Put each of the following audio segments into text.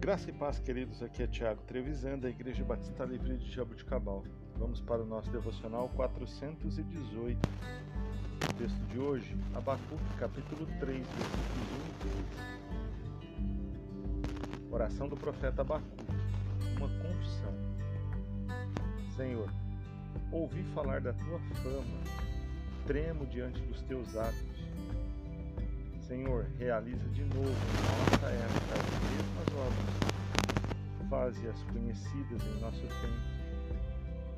Graça e paz, queridos. Aqui é Tiago Trevisan, da Igreja Batista Livre de Jabuticabal. Vamos para o nosso devocional 418. O texto de hoje, Abacuque, capítulo 3, versículos 1 e 2. Oração do profeta Abacuque. Uma confissão. Senhor, ouvi falar da tua fama, tremo diante dos teus atos. Senhor, realiza de novo em nossa Faze-as conhecidas em nosso tempo.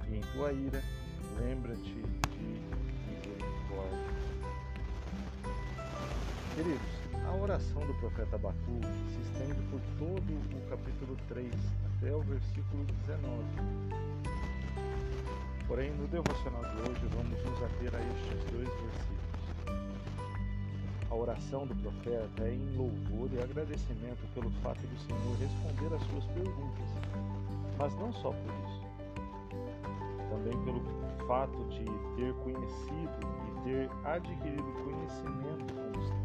E em tua ira, lembra-te de misericórdia. Queridos, a oração do profeta Abacuque se estende por todo o capítulo 3 até o versículo 19. Porém, no devocional de hoje, vamos nos ater a estes dois versículos. A oração do profeta é em louvor e agradecimento pelo fato do Senhor responder às suas perguntas, mas não só por isso. Também pelo fato de ter conhecido e ter adquirido conhecimento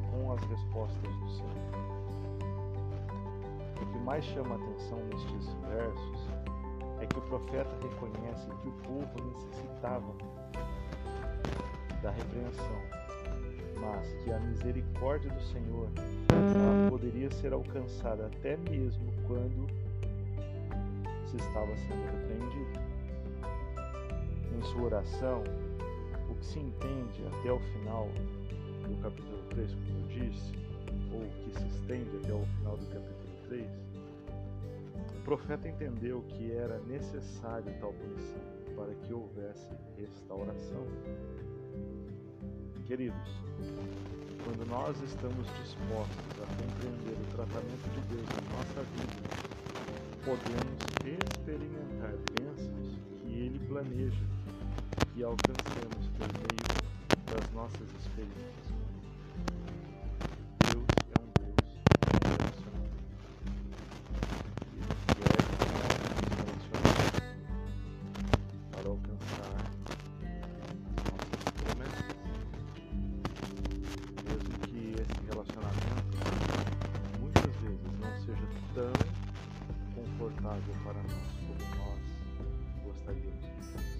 com as respostas do Senhor. O que mais chama atenção nestes versos é que o profeta reconhece que o povo necessitava da repreensão mas que a misericórdia do Senhor poderia ser alcançada até mesmo quando se estava sendo repreendido. Em sua oração, o que se entende até o final do capítulo 3, como eu disse, ou que se estende até o final do capítulo 3, o profeta entendeu que era necessário tal punição para que houvesse restauração Queridos, quando nós estamos dispostos a compreender o tratamento de Deus na nossa vida, podemos experimentar bênçãos que Ele planeja que alcancemos por meio das nossas experiências. Confortável para nós como nós gostaríamos que fosse.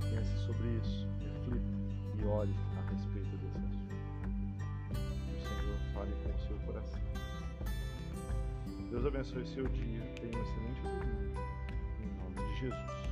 Pense sobre isso, reflita e olhe a respeito desse assunto. O Senhor fale com o seu coração. Deus abençoe seu dia. Tenha um excelente domingo. Em nome de Jesus.